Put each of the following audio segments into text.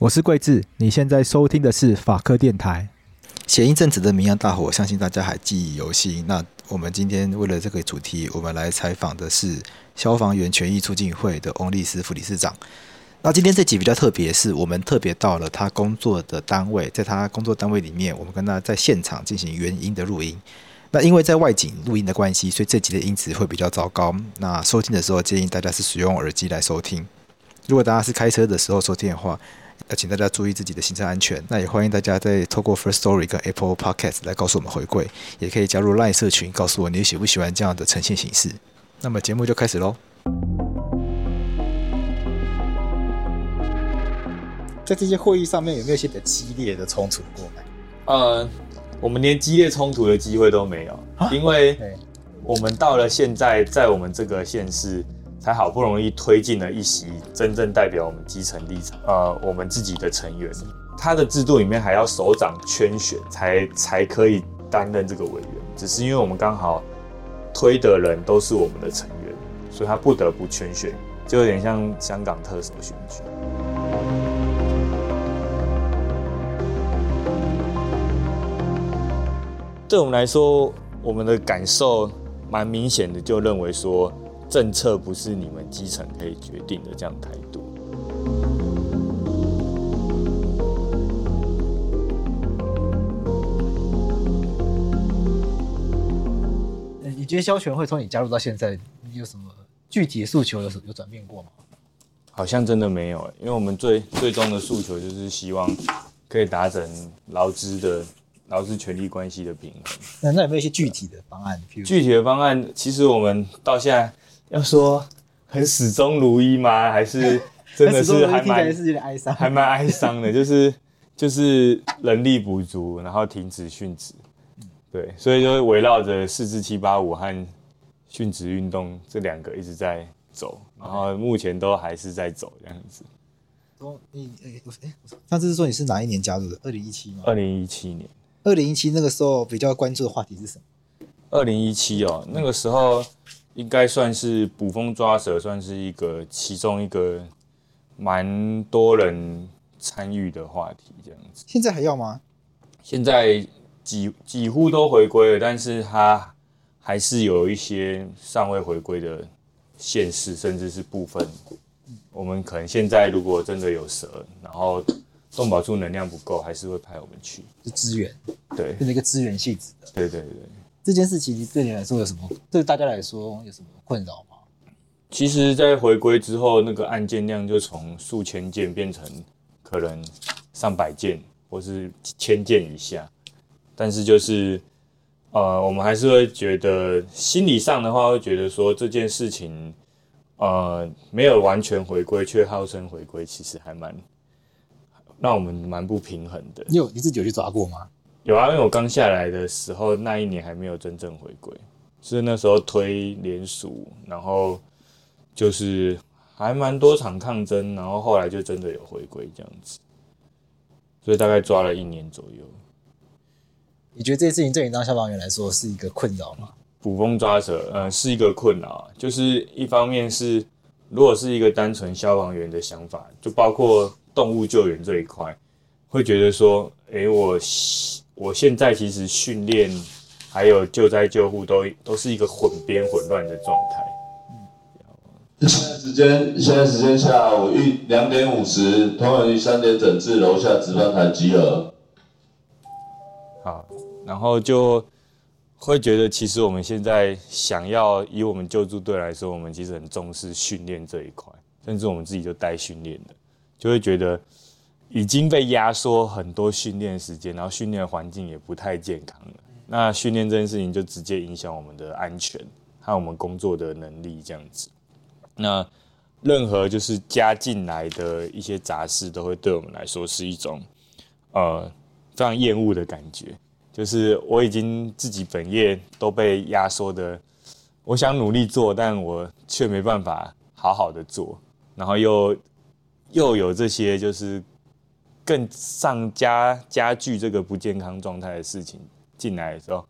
我是贵智，你现在收听的是法科电台。前一阵子的明扬大火，相信大家还记忆犹新。那我们今天为了这个主题，我们来采访的是消防员权益促进会的翁立斯副理事长。那今天这集比较特别，是我们特别到了他工作的单位，在他工作单位里面，我们跟他在现场进行原音的录音。那因为在外景录音的关系，所以这集的音质会比较糟糕。那收听的时候，建议大家是使用耳机来收听。如果大家是开车的时候收听的话，要请大家注意自己的行车安全。那也欢迎大家在透过 First Story 跟 Apple Podcast 来告诉我们回馈，也可以加入 Line 社群，告诉我你喜不喜欢这样的呈现形式。那么节目就开始喽。在这些会议上面有没有一些比较激烈的冲突过？呃，我们连激烈冲突的机会都没有，因为我们到了现在，在我们这个县市。才好不容易推进了一席真正代表我们基层立场，呃，我们自己的成员，他的制度里面还要首长圈选才才可以担任这个委员，只是因为我们刚好推的人都是我们的成员，所以他不得不圈选，就有点像香港特首选举。对我们来说，我们的感受蛮明显的，就认为说。政策不是你们基层可以决定的，这样态度。你觉得消权会从你加入到现在，你有什么具体的诉求？有有转变过吗？好像真的没有，因为我们最最终的诉求就是希望可以达成劳资的劳资权利关系的平衡。那那有没有一些具体的方案？具体的方案，其实我们到现在。要说很始终如一吗？还是 真的是还蛮哀伤，还蛮哀伤的，就是就是人力不足，然后停止殉职，对，所以就围绕着四至七八五和殉职运动这两个一直在走，然后目前都还是在走这样子。上次是说你是哪一年加入的？二零一七吗？二零一七年。二零一七那个时候比较关注的话题是什么？二零一七哦，那个时候。应该算是捕风抓蛇，算是一个其中一个蛮多人参与的话题，这样子。现在还要吗？现在几几乎都回归了，但是它还是有一些尚未回归的县市，甚至是部分。我们可能现在如果真的有蛇，然后动保处能量不够，还是会派我们去。是资源，对，变成一个资源性质的。对对对。这件事其实对你来说有什么？对大家来说有什么困扰吗？其实，在回归之后，那个案件量就从数千件变成可能上百件，或是千件以下。但是，就是呃，我们还是会觉得心理上的话，会觉得说这件事情呃没有完全回归，却号称回归，其实还蛮让我们蛮不平衡的。你有你自己有去抓过吗？有啊，因为我刚下来的时候，那一年还没有真正回归，是那时候推联署，然后就是还蛮多场抗争，然后后来就真的有回归这样子，所以大概抓了一年左右。你觉得这件事情对你当消防员来说是一个困扰吗？捕风抓蛇，嗯，是一个困扰。就是一方面是，如果是一个单纯消防员的想法，就包括动物救援这一块，会觉得说，诶，我。我现在其实训练还有救灾救护都都是一个混编混乱的状态。现在时间现在时间下午一两点五十，同仁于三点整至楼下值班台集合。好，然后就会觉得，其实我们现在想要以我们救助队来说，我们其实很重视训练这一块，甚至我们自己就带训练的，就会觉得。已经被压缩很多训练时间，然后训练环境也不太健康了。那训练这件事情就直接影响我们的安全和我们工作的能力，这样子。那任何就是加进来的一些杂事，都会对我们来说是一种呃非常厌恶的感觉。就是我已经自己本业都被压缩的，我想努力做，但我却没办法好好的做，然后又又有这些就是。更上加加剧这个不健康状态的事情进来的时候，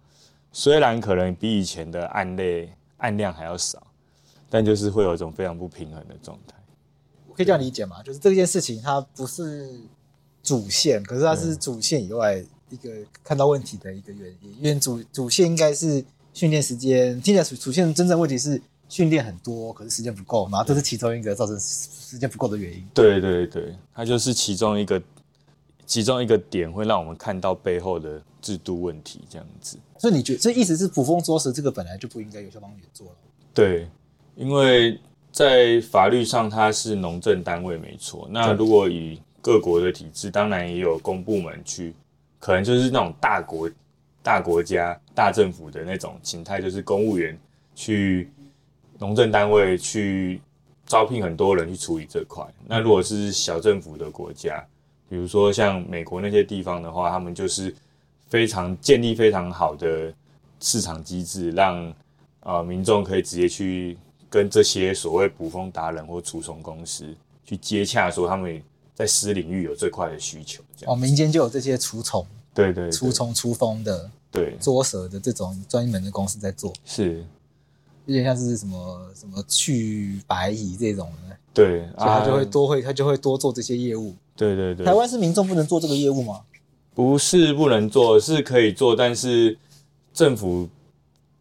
虽然可能比以前的案类案量还要少，但就是会有一种非常不平衡的状态。我可以这样理解吗？就是这件事情它不是主线，可是它是主线以外一个看到问题的一个原因，因为主主线应该是训练时间，听起来主主线真正问题是训练很多，可是时间不够，然后这是其中一个造成时间不够的原因。对对对，它就是其中一个其中一个点会让我们看到背后的制度问题，这样子。所以你觉得这意思是捕风捉影这个本来就不应该由消防员做了？对，因为在法律上它是农政单位没错，那如果以各国的体制当然也有公部门去，可能就是那种大国、大国家、大政府的那种形态，就是公务员去农政单位去招聘很多人去处理这块。那如果是小政府的国家，比如说像美国那些地方的话，他们就是非常建立非常好的市场机制，让呃民众可以直接去跟这些所谓捕风达人或除虫公司去接洽，说他们。在私领域有这块的需求，这样哦，民间就有这些除虫，对，对对，除虫除蜂的，对，捉蛇的这种专门的公司在做，是，有点像是什么什么去白蚁这种的，对，所以他就会多会，他就会多做这些业务。对对对，台湾是民众不能做这个业务吗？不是不能做，是可以做，但是政府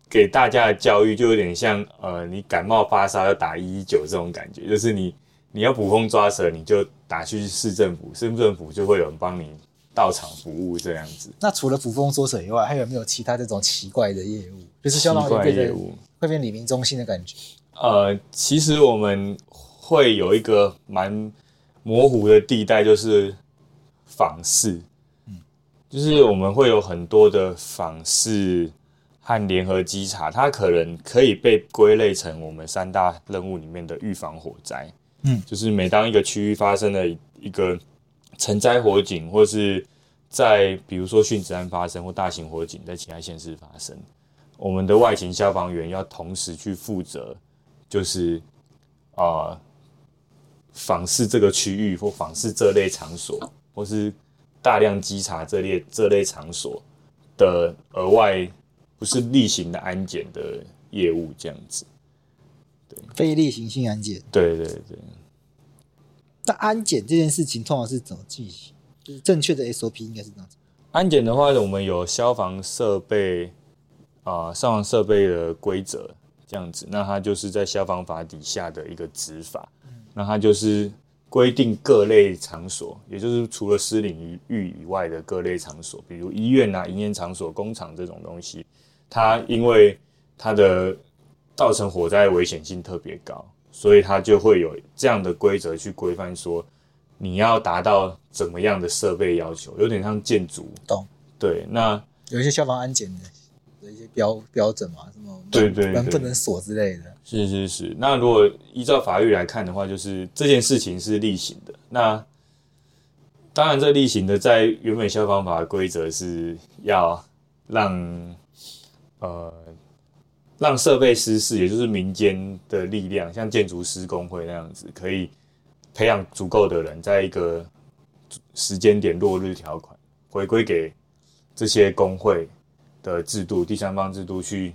给大家的教育就有点像，呃，你感冒发烧要打一一九这种感觉，就是你。你要捕风抓蛇，你就打去市政府，市政府就会有人帮你到场服务这样子。那除了捕风捉蛇以外，还有没有其他这种奇怪的业务？就是相当于业务会变李明中心的感觉。呃，其实我们会有一个蛮模糊的地带，就是访视。嗯，就是我们会有很多的访视和联合稽查，它可能可以被归类成我们三大任务里面的预防火灾。嗯，就是每当一个区域发生了一个成灾火警，或是在比如说殉职案发生或大型火警在其他县市发生，我们的外勤消防员要同时去负责，就是啊访视这个区域或访视这类场所，或是大量稽查这类这类场所的额外不是例行的安检的业务，这样子。对，非例行性安检。对对对。那安检这件事情通常是怎么进行？就是正确的 SOP 应该是这样子。安检的话，我们有消防设备啊、呃，消防设备的规则这样子。那它就是在消防法底下的一个执法。嗯、那它就是规定各类场所，也就是除了私领域以外的各类场所，比如医院啊、营业场所、工厂这种东西，它因为它的造成火灾的危险性特别高，所以它就会有这样的规则去规范说，你要达到怎么样的设备要求，有点像建筑。懂。对，那有一些消防安检的标标准嘛，什么对对门不能锁之类的。是是是。那如果依照法律来看的话，就是这件事情是例行的。那当然，这例行的在原本消防法的规则是要让呃。让设备师事，也就是民间的力量，像建筑师工会那样子，可以培养足够的人，在一个时间点落日条款，回归给这些工会的制度、第三方制度去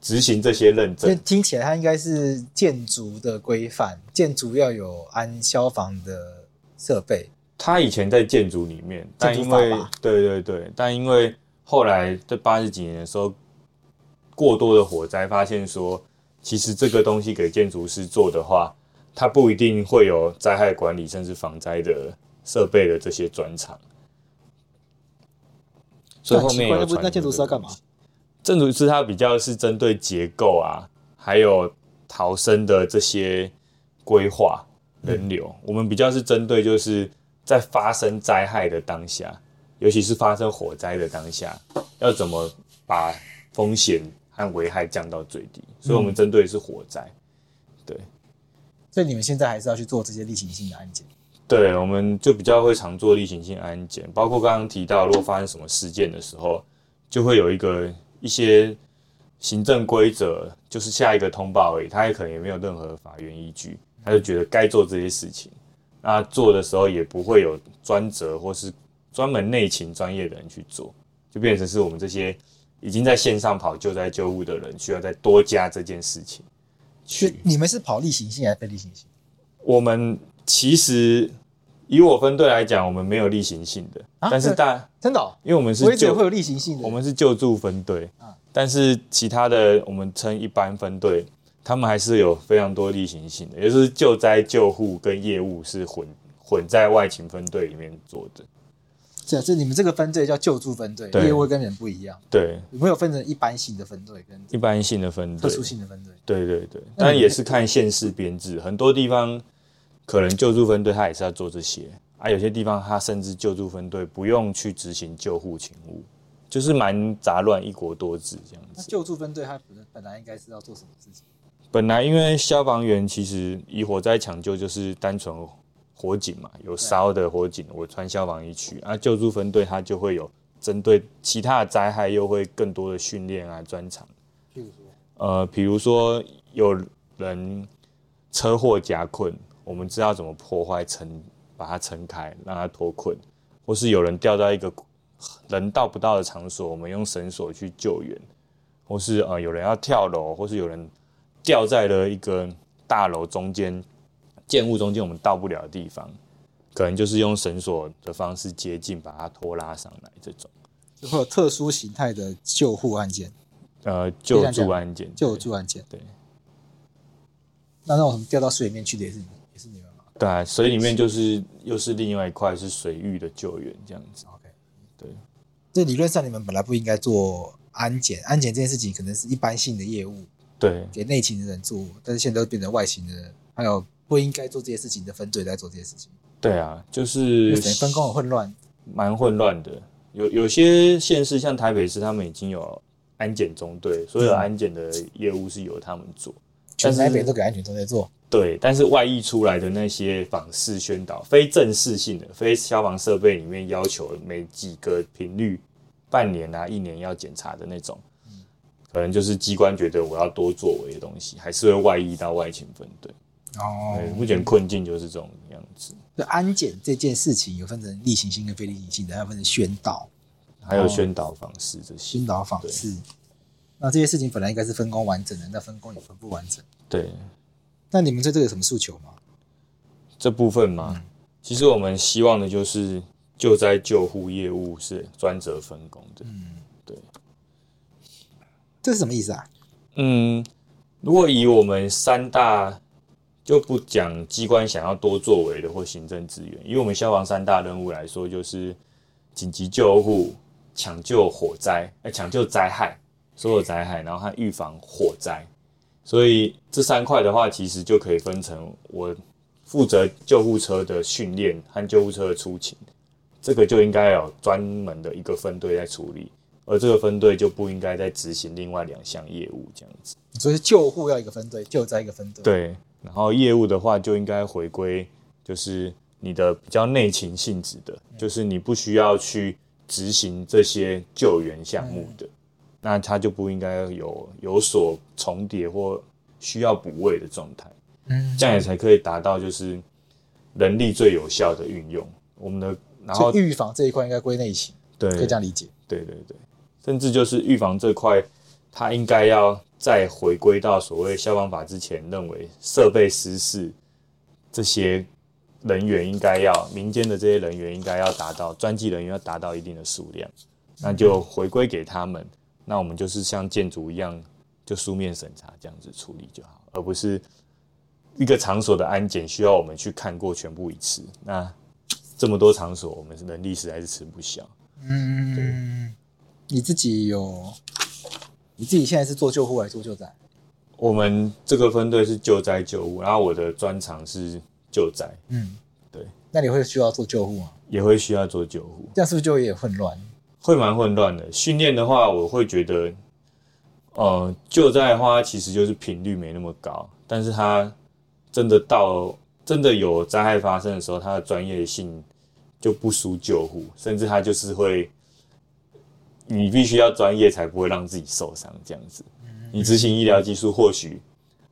执行这些认证。听起来，它应该是建筑的规范，建筑要有安消防的设备。它以前在建筑里面，但因为对对对，但因为后来这八十几年的时候。过多的火灾，发现说，其实这个东西给建筑师做的话，它不一定会有灾害管理甚至防灾的设备的这些专长。所以后面有那建筑师要干嘛？建筑师他比较是针对结构啊，还有逃生的这些规划人流。嗯、我们比较是针对就是在发生灾害的当下，尤其是发生火灾的当下，要怎么把风险。和危害降到最低，所以我们针对的是火灾。嗯、对，所以你们现在还是要去做这些例行性的安检。对，我们就比较会常做例行性安检，包括刚刚提到，如果发生什么事件的时候，就会有一个一些行政规则，就是下一个通报而已，他也可能也没有任何法源依据，他就觉得该做这些事情，那做的时候也不会有专责或是专门内勤专业的人去做，就变成是我们这些。已经在线上跑救灾救护的人，需要再多加这件事情。去，你们是跑例行性还是非例行性？我们其实以我分队来讲，我们没有例行性的，啊、但是大真的、哦，因为我们是救我一直会有例行性的，我们是救助分队，啊、但是其他的我们称一般分队，他们还是有非常多例行性的，也就是救灾救护跟业务是混混在外勤分队里面做的。是啊，这你们这个分队叫救助分队，业务跟人不一样。对，有没有分成一般性的分队跟一般性的分队、特殊性的分队？对对对，但也是看县市编制，很多地方可能救助分队他也是要做这些，啊，有些地方他甚至救助分队不用去执行救护勤务，就是蛮杂乱，一国多制这样子。那救助分队他本本来应该是要做什么事情？本来因为消防员其实以火灾抢救就是单纯。火警嘛，有烧的火警，我穿消防衣去啊。救助分队他就会有针对其他的灾害，又会更多的训练啊专长。譬如说，呃，比如说有人车祸夹困，我们知道怎么破坏撑，把它撑开，让它脱困；或是有人掉到一个人到不到的场所，我们用绳索去救援；或是呃有人要跳楼，或是有人掉在了一个大楼中间。建物中间我们到不了的地方，可能就是用绳索的方式接近，把它拖拉上来。这种就会有特殊形态的救护案件，呃，救助案件，救助案件。对。那那种什么掉到水里面去的也是？对啊，水里面就是又是另外一块是水域的救援这样子。OK，对。这理论上你们本来不应该做安检，安检这件事情可能是一般性的业务，对，给内勤的人做，但是现在都变成外勤的人，还有。不应该做这些事情的分队在做这些事情。对啊，就是分工很混乱，蛮混乱的。有有些县市像台北市，他们已经有安检中队，所有安检的业务是由他们做。全台北都给安检中队做。对，但是外溢出来的那些访视宣导，非正式性的，非消防设备里面要求每几个频率，半年啊、一年要检查的那种，可能就是机关觉得我要多作为的东西，还是会外溢到外勤分队。哦，目前困境就是这种样子。那安检这件事情有分成例行性跟非例行性的，还有分成宣导，还有宣导访视这些。宣导访视，那这些事情本来应该是分工完整的，那分工也分不完整。对。那你们在这个有什么诉求吗？这部分嘛，嗯、其实我们希望的就是救灾救护业务是专责分工的。嗯，对。这是什么意思啊？嗯，如果以我们三大。就不讲机关想要多作为的或行政资源，以我们消防三大任务来说，就是紧急救护、抢救火灾、哎，抢救灾害，所有灾害，然后还预防火灾。所以这三块的话，其实就可以分成我负责救护车的训练和救护车的出勤，这个就应该有专门的一个分队在处理，而这个分队就不应该再执行另外两项业务这样子。所以救护要一个分队，救灾一个分队。对。然后业务的话，就应该回归，就是你的比较内勤性质的，就是你不需要去执行这些救援项目的，那它就不应该有有所重叠或需要补位的状态。嗯，这样也才可以达到就是人力最有效的运用。我们的然后预防这一块应该归内勤，对，可以这样理解。对对对，甚至就是预防这块，它应该要。再回归到所谓消防法之前，认为设备失事这些人员应该要民间的这些人员应该要达到专技人员要达到一定的数量，那就回归给他们。那我们就是像建筑一样，就书面审查这样子处理就好，而不是一个场所的安检需要我们去看过全部一次。那这么多场所，我们能力实在是吃不消。嗯，对你自己有。你自己现在是做救护还是做救灾？我们这个分队是救灾救护，然后我的专长是救灾。嗯，对。那你会需要做救护吗？也会需要做救护。这样是不是就有点混乱？会蛮混乱的。训练的话，我会觉得，呃，救灾的话其实就是频率没那么高，但是它真的到真的有灾害发生的时候，它的专业性就不输救护，甚至它就是会。你必须要专业，才不会让自己受伤。这样子，你执行医疗技术或许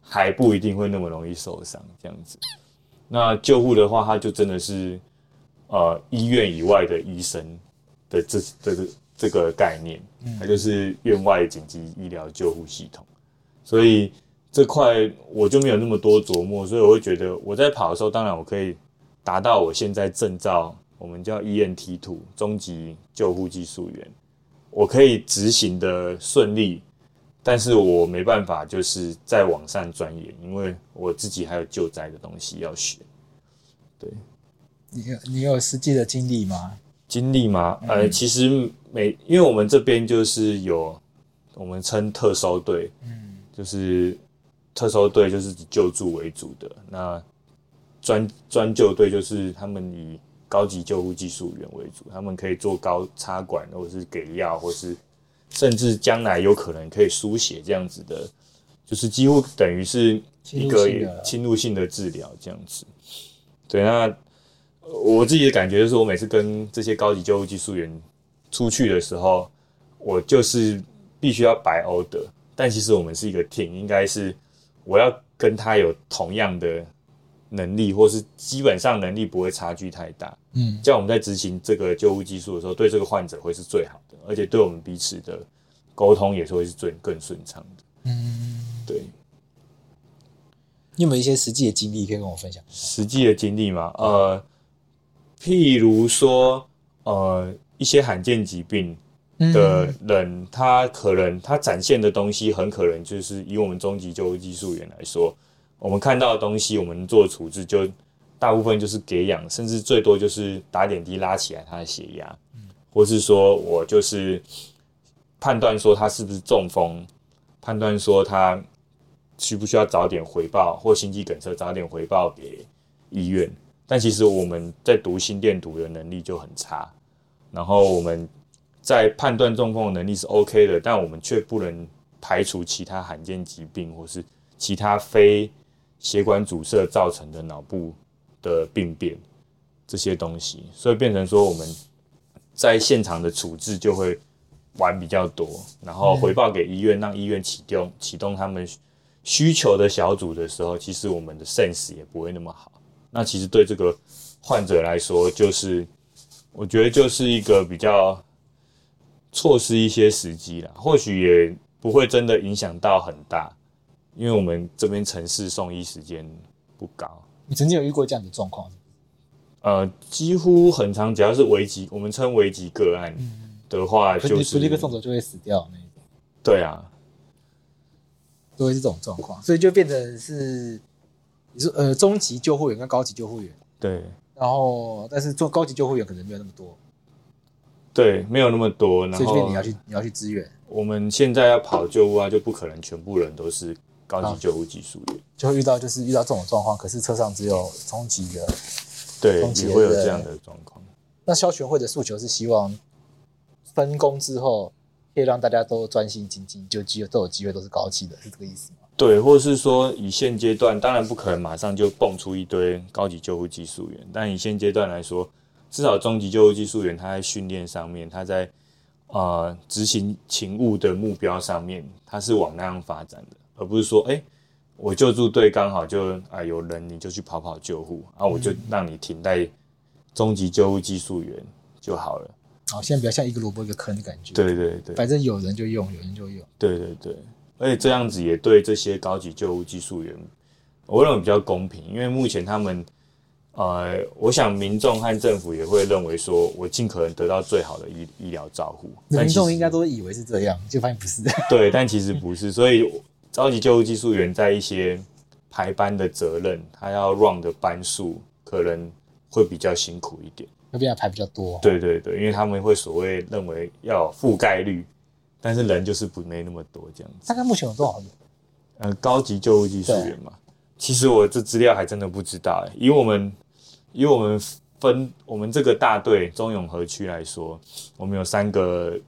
还不一定会那么容易受伤。这样子，那救护的话，它就真的是呃医院以外的医生的这这个这个概念，它就是院外紧急医疗救护系统。所以这块我就没有那么多琢磨，所以我会觉得我在跑的时候，当然我可以达到我现在证照，我们叫 EMT two 中级救护技术员，我可以执行的顺利，但是我没办法就是再往上钻研，因为我自己还有救灾的东西要学。对，你有你有实际的经历吗？经历吗？呃，其实每因为我们这边就是有我们称特搜队，嗯，就是特搜队就是以救助为主的，那专专救队就是他们以高级救护技术员为主，他们可以做高插管，或者是给药，或是甚至将来有可能可以输血这样子的，就是几乎等于是一个侵入性的治疗这样子。对，那我自己的感觉就是，我每次跟这些高级救护技术员出去的时候，我就是必须要白 order，但其实我们是一个 team，应该是我要跟他有同样的能力，或是基本上能力不会差距太大。嗯，这样我们在执行这个救护技术的时候，对这个患者会是最好的，而且对我们彼此的沟通也是会是最更顺畅的。嗯，对。你有没有一些实际的经历可以跟我分享？实际的经历吗？呃，譬如说，呃，一些罕见疾病的人，嗯、他可能他展现的东西，很可能就是以我们中级救护技术员来说，我们看到的东西，我们做处置就大部分就是给氧，甚至最多就是打点滴拉起来他的血压，嗯、或是说我就是判断说他是不是中风，判断说他。需不需要早点回报，或心肌梗塞早点回报给医院？但其实我们在读心电图的能力就很差，然后我们在判断中风能力是 OK 的，但我们却不能排除其他罕见疾病或是其他非血管阻塞造成的脑部的病变这些东西，所以变成说我们在现场的处置就会玩比较多，然后回报给医院，让医院启动启动他们。需求的小组的时候，其实我们的 sense 也不会那么好。那其实对这个患者来说，就是我觉得就是一个比较错失一些时机了。或许也不会真的影响到很大，因为我们这边城市送医时间不高。你曾经有遇过这样的状况？呃，几乎很常，只要是危急，我们称危急个案的话，就是立刻送走就会死掉那种。对啊。都会是这种状况，所以就变成是你说呃中级救护员跟高级救护员对，然后但是做高级救护员可能没有那么多，对，没有那么多，然后所以你要去你要去支援。我们现在要跑救护啊，就不可能全部人都是高级救护技术员，就会遇到就是遇到这种状况，可是车上只有中级的，对，也会有这样的状况。那消全会的诉求是希望分工之后。可以让大家都专心精进，就机会都有机会都是高级的，是这个意思吗？对，或者是说以现阶段，当然不可能马上就蹦出一堆高级救护技术员，但以现阶段来说，至少中级救护技术员他在训练上面，他在呃执行勤务的目标上面，他是往那样发展的，而不是说，哎、欸，我救助队刚好就啊、呃、有人，你就去跑跑救护，然后我就让你停在中级救护技术员就好了。好，现在比较像一个萝卜一个坑的感觉。对对对，反正有人就用，有人就用。对对对，而且这样子也对这些高级救护技术员，我认为比较公平，因为目前他们，呃，我想民众和政府也会认为说，我尽可能得到最好的医医疗照护。民众应该都以为是这样，就发现不是。对，但其实不是，所以高级救护技术员在一些排班的责任，他要 run 的班数可能会比较辛苦一点。那边要排比较多，对对对，因为他们会所谓认为要有覆盖率，但是人就是不没那么多这样子。大概目前有多少人？呃，高级救护技术员嘛，其实我这资料还真的不知道。以我们以我们分我们这个大队中永和区来说，我们有三个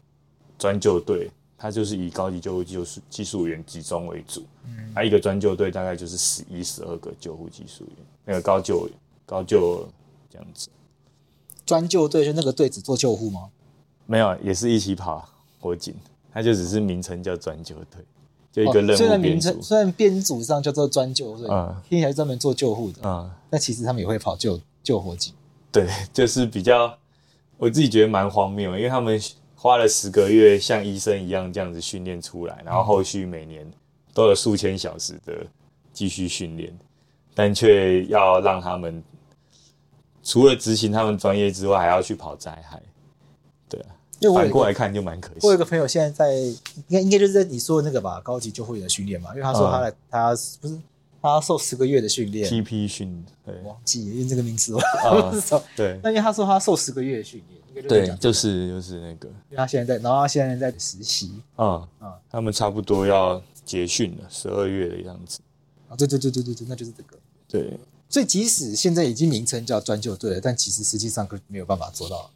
专救队，它就是以高级救护技术技术员集中为主，嗯，还有一个专救队大概就是十一十二个救护技术员，那个高救高救这样子。专救队就那个队只做救护吗？没有，也是一起跑火警，他就只是名称叫专救队，就一个任务。虽然名称虽然编组上叫做专救队，嗯，听起来专门做救护的，嗯，那其实他们也会跑救救火警。对，就是比较我自己觉得蛮荒谬，因为他们花了十个月像医生一样这样子训练出来，然后后续每年都有数千小时的继续训练，但却要让他们。除了执行他们专业之外，还要去跑灾害，对啊。反过来看就蛮可惜。我有一个朋友现在在，应该应该就是在你说的那个吧，高级救护员的训练嘛，因为他说他来，嗯、他不是他要受十个月的训练，TP 训，对，忘记因为这个名词我不知道。对，那因为他说他受十个月的训练，对，就是就是那个，因为他现在在，然后他现在在实习，嗯嗯，他们差不多要结训了，十二月的样子。啊，对对对对对对，那就是这个。对，所以即使现在已经名称叫专救队了，但其实实际上可没有办法做到。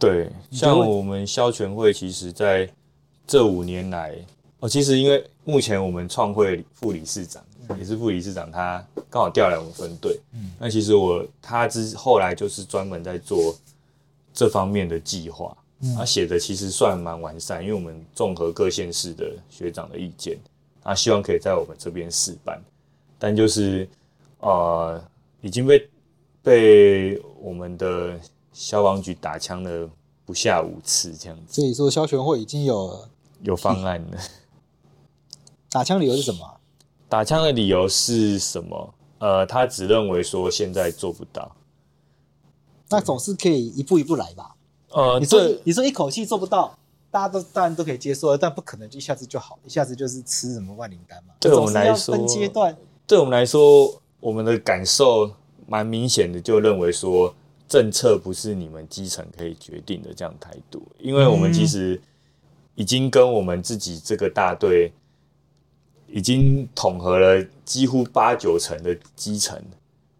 对，像我们消全会，其实在这五年来，哦，其实因为目前我们创会副理事长也是副理事长，他刚好调来我们分队。嗯，那其实我他之后来就是专门在做这方面的计划，他写的其实算蛮完善，因为我们综合各县市的学长的意见，他希望可以在我们这边试办，但就是呃已经被被我们的。消防局打枪了不下五次，这样子。所以说，消全会已经有有方案了。打枪理由是什么？打枪的理由是什么？呃，他只认为说现在做不到。那总是可以一步一步来吧。呃，你说你说一口气做不到，大家都当然都可以接受，但不可能就一下子就好，一下子就是吃什么万灵丹嘛。对我们来说，分阶段。对我们来说，我们的感受蛮明显的，就认为说。政策不是你们基层可以决定的这样态度，因为我们其实已经跟我们自己这个大队已经统合了几乎八九成的基层，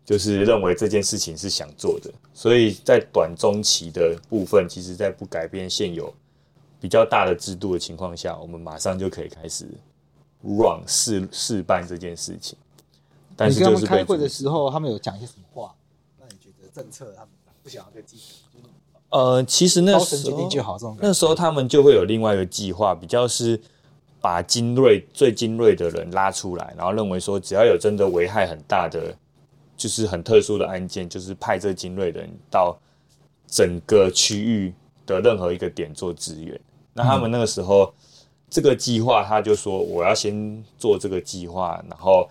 就是认为这件事情是想做的，所以在短中期的部分，其实在不改变现有比较大的制度的情况下，我们马上就可以开始 run 试试办这件事情。但是就是开会的时候，他们有讲一些什么话？那你觉得政策他们？不想要再继续。呃，其实那时候那时候他们就会有另外一个计划，比较是把精锐、最精锐的人拉出来，然后认为说，只要有真的危害很大的，就是很特殊的案件，就是派这精锐的人到整个区域的任何一个点做支援。那他们那个时候、嗯、这个计划，他就说我要先做这个计划，然后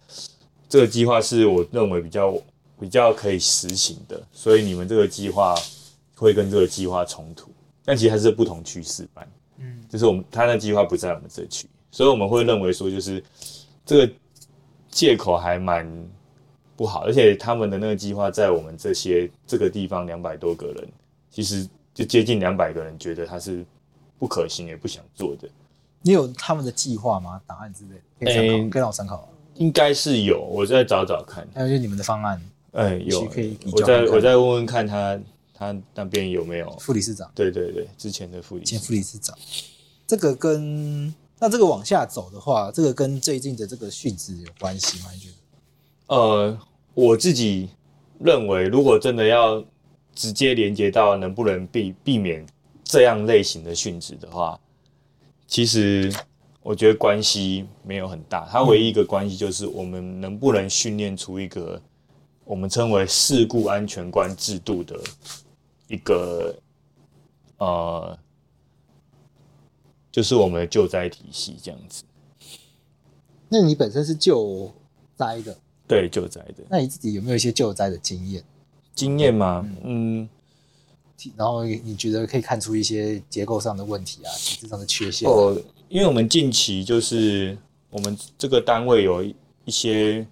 这个计划是我认为比较。比较可以实行的，所以你们这个计划会跟这个计划冲突，但其实还是不同区试办。嗯，就是我们他那计划不在我们这区，所以我们会认为说，就是这个借口还蛮不好，而且他们的那个计划在我们这些这个地方两百多个人，其实就接近两百个人觉得他是不可行也不想做的。你有他们的计划吗？答案之类可以参考，欸、可以让我参考。应该是有，我再找找看。还有就是你们的方案。哎，有，可以我再我再问问看他他那边有没有副理事长？对对对，之前的副理前副理事长，这个跟那这个往下走的话，这个跟最近的这个训职有关系吗？你觉得？呃，我自己认为，如果真的要直接连接到能不能避避免这样类型的训职的话，其实我觉得关系没有很大。它唯一一个关系就是我们能不能训练出一个。我们称为事故安全观制度的一个呃，就是我们的救灾体系这样子。那你本身是救灾的？对，救灾的。那你自己有没有一些救灾的经验？经验吗？嗯。然后你觉得可以看出一些结构上的问题啊，体制上的缺陷？哦，因为我们近期就是我们这个单位有一些。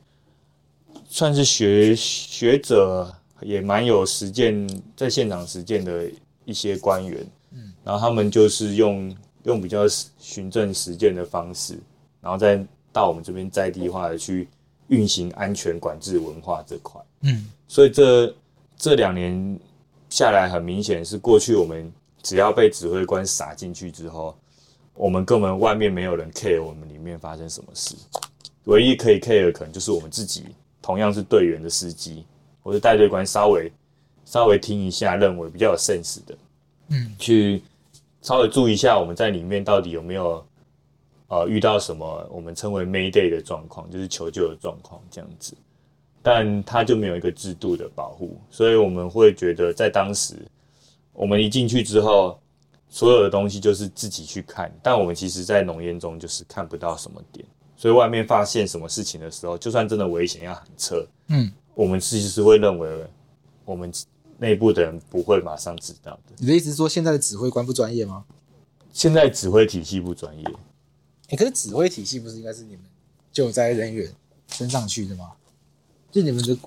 算是学学者，也蛮有实践，在现场实践的一些官员，嗯，然后他们就是用用比较循证实践的方式，然后再到我们这边在地化的去运行安全管制文化这块，嗯，所以这这两年下来，很明显是过去我们只要被指挥官撒进去之后，我们根本外面没有人 care 我们里面发生什么事，唯一可以 care 的可能就是我们自己。同样是队员的司机，或者带队官稍微稍微听一下，认为比较有 sense 的，嗯，去稍微注意一下我们在里面到底有没有呃遇到什么我们称为 Mayday 的状况，就是求救的状况这样子。但他就没有一个制度的保护，所以我们会觉得在当时我们一进去之后，所有的东西就是自己去看，但我们其实在浓烟中就是看不到什么点。所以外面发现什么事情的时候，就算真的危险要喊撤，嗯，我们其实是会认为我们内部的人不会马上知道的。你的意思是说，现在的指挥官不专业吗？现在指挥体系不专业。哎、欸，可是指挥体系不是应该是你们救灾人员升上去的吗？就你们的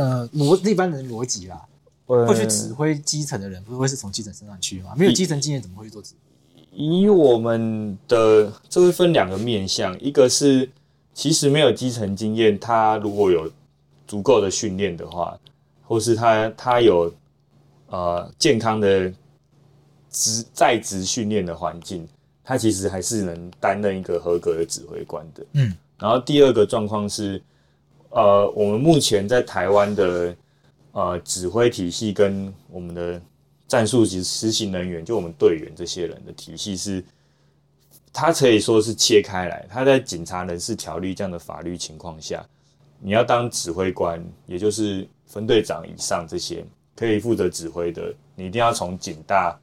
呃逻一般人的逻辑啦，会去指挥基层的人，不会是从基层升上去吗？没有基层经验，怎么会去做指挥？以我们的这会分两个面向，一个是其实没有基层经验，他如果有足够的训练的话，或是他他有呃健康的职在职训练的环境，他其实还是能担任一个合格的指挥官的。嗯，然后第二个状况是，呃，我们目前在台湾的呃指挥体系跟我们的。战术及实行人员，就我们队员这些人的体系是，他可以说是切开来。他在警察人事条例这样的法律情况下，你要当指挥官，也就是分队长以上这些可以负责指挥的，你一定要从警大，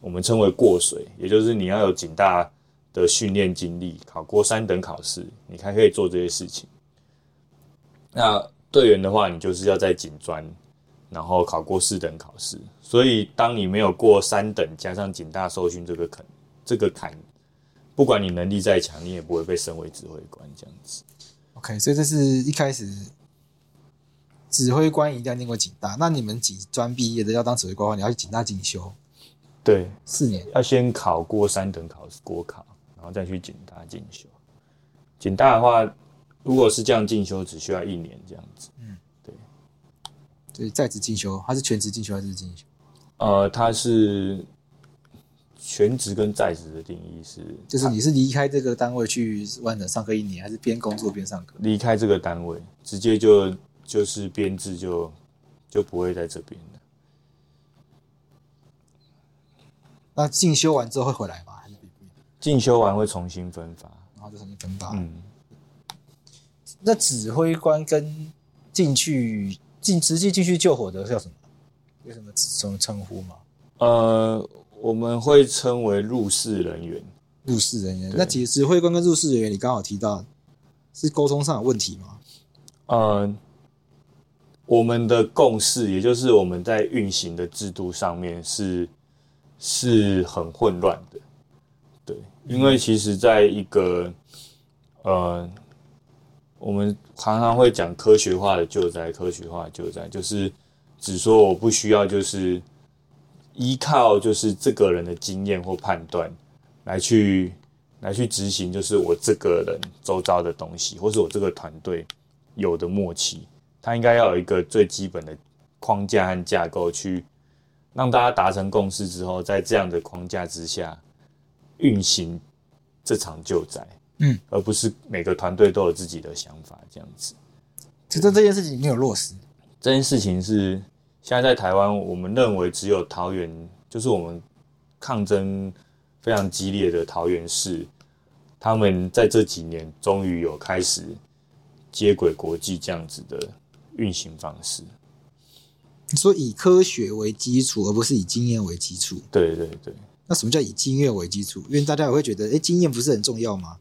我们称为过水，也就是你要有警大的训练经历，考过三等考试，你才可以做这些事情。那队员的话，你就是要在警专。然后考过四等考试，所以当你没有过三等，加上警大受训这个坎，这个坎，不管你能力再强，你也不会被升为指挥官这样子。OK，所以这是一开始指挥官一定要念过警大。那你们警专毕业的要当指挥官的话，你要去警大进修。对，四年要先考过三等考试国考，然后再去警大进修。警大的话，如果是这样进修，只需要一年这样子。对，在职进修，他是全职进修还是进修？呃，他是全职跟在职的定义是，就是你是离开这个单位去外省上课一年，还是边工作边上课？离开这个单位，直接就就是编制就就不会在这边了。那进修完之后会回来吗？还是进修完会重新分发，然后就重新分发。嗯，那指挥官跟进去。进直接进去救火的叫什么？有什么什么称呼吗？呃，我们会称为入室人员。入室人员。那指指挥官跟入室人员，你刚好提到是沟通上有问题吗？呃，我们的共识，也就是我们在运行的制度上面是是很混乱的。对，因为其实在一个呃。我们常常会讲科学化的救灾，科学化救灾就是只说我不需要就是依靠就是这个人的经验或判断来去来去执行，就是我这个人周遭的东西，或是我这个团队有的默契，他应该要有一个最基本的框架和架构，去让大家达成共识之后，在这样的框架之下运行这场救灾。嗯，而不是每个团队都有自己的想法这样子。其实这件事情没有落实。这件事情是现在在台湾，我们认为只有桃园，就是我们抗争非常激烈的桃园市，他们在这几年终于有开始接轨国际这样子的运行方式。你说以科学为基础，而不是以经验为基础。对对对。那什么叫以经验为基础？因为大家也会觉得，哎，经验不是很重要吗？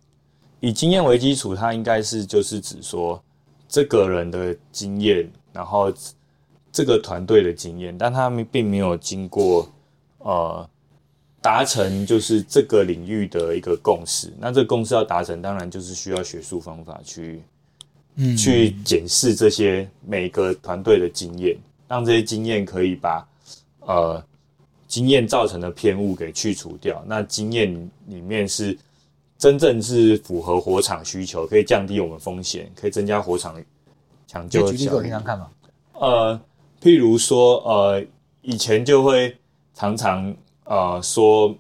以经验为基础，它应该是就是指说这个人的经验，然后这个团队的经验，但他们并没有经过呃达成就是这个领域的一个共识。那这个共识要达成，当然就是需要学术方法去嗯去检视这些每个团队的经验，让这些经验可以把呃经验造成的偏误给去除掉。那经验里面是。真正是符合火场需求，可以降低我们风险，可以增加火场抢救的效率。举例给我听听看嘛。呃，譬如说，呃，以前就会常常呃说，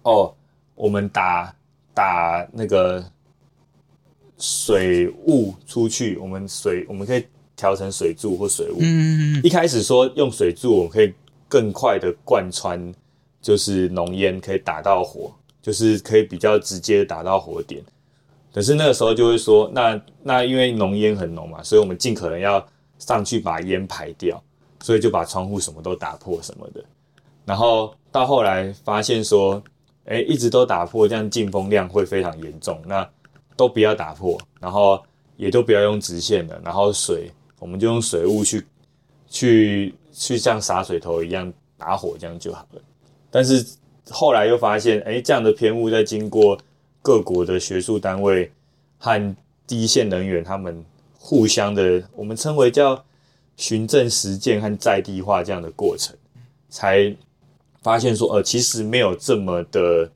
哦，我们打打那个水雾出去，我们水我们可以调成水柱或水雾。嗯嗯嗯。一开始说用水柱，我们可以更快的贯穿，就是浓烟可以打到火。就是可以比较直接打到火点，可是那个时候就会说，那那因为浓烟很浓嘛，所以我们尽可能要上去把烟排掉，所以就把窗户什么都打破什么的。然后到后来发现说，哎，一直都打破，这样进风量会非常严重，那都不要打破，然后也都不要用直线的，然后水我们就用水雾去去去像洒水头一样打火这样就好了。但是后来又发现，哎，这样的偏误在经过各国的学术单位和第一线人员他们互相的，我们称为叫循证实践和在地化这样的过程，才发现说，呃，其实没有这么的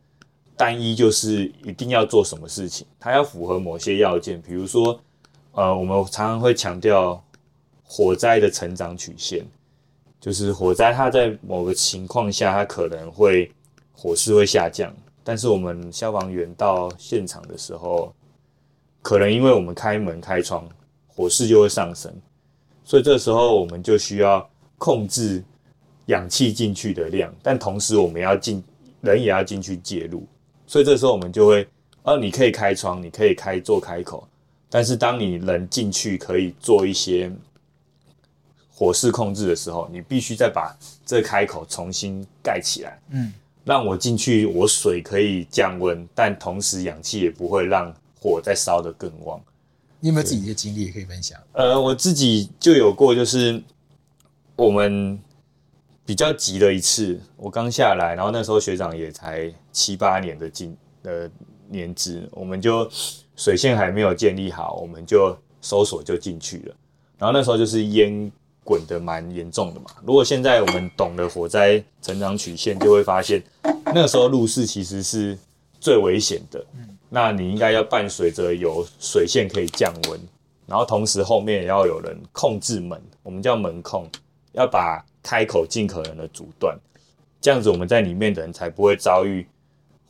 单一，就是一定要做什么事情，它要符合某些要件，比如说，呃，我们常常会强调火灾的成长曲线，就是火灾它在某个情况下，它可能会火势会下降，但是我们消防员到现场的时候，可能因为我们开门开窗，火势就会上升，所以这时候我们就需要控制氧气进去的量，但同时我们要进人也要进去介入，所以这时候我们就会，哦，你可以开窗，你可以开做开口，但是当你人进去可以做一些火势控制的时候，你必须再把这开口重新盖起来，嗯，让我进去，我水可以降温，但同时氧气也不会让火再烧得更旺。你有没有自己的经历也可以分享？呃，我自己就有过，就是我们比较急的一次，我刚下来，然后那时候学长也才七八年的经呃年资，我们就水线还没有建立好，我们就搜索就进去了，然后那时候就是烟滚得蛮严重的嘛。如果现在我们懂了火灾成长曲线，就会发现那个时候入室其实是最危险的。嗯。那你应该要伴随着有水线可以降温，然后同时后面也要有人控制门，我们叫门控，要把开口尽可能的阻断，这样子我们在里面的人才不会遭遇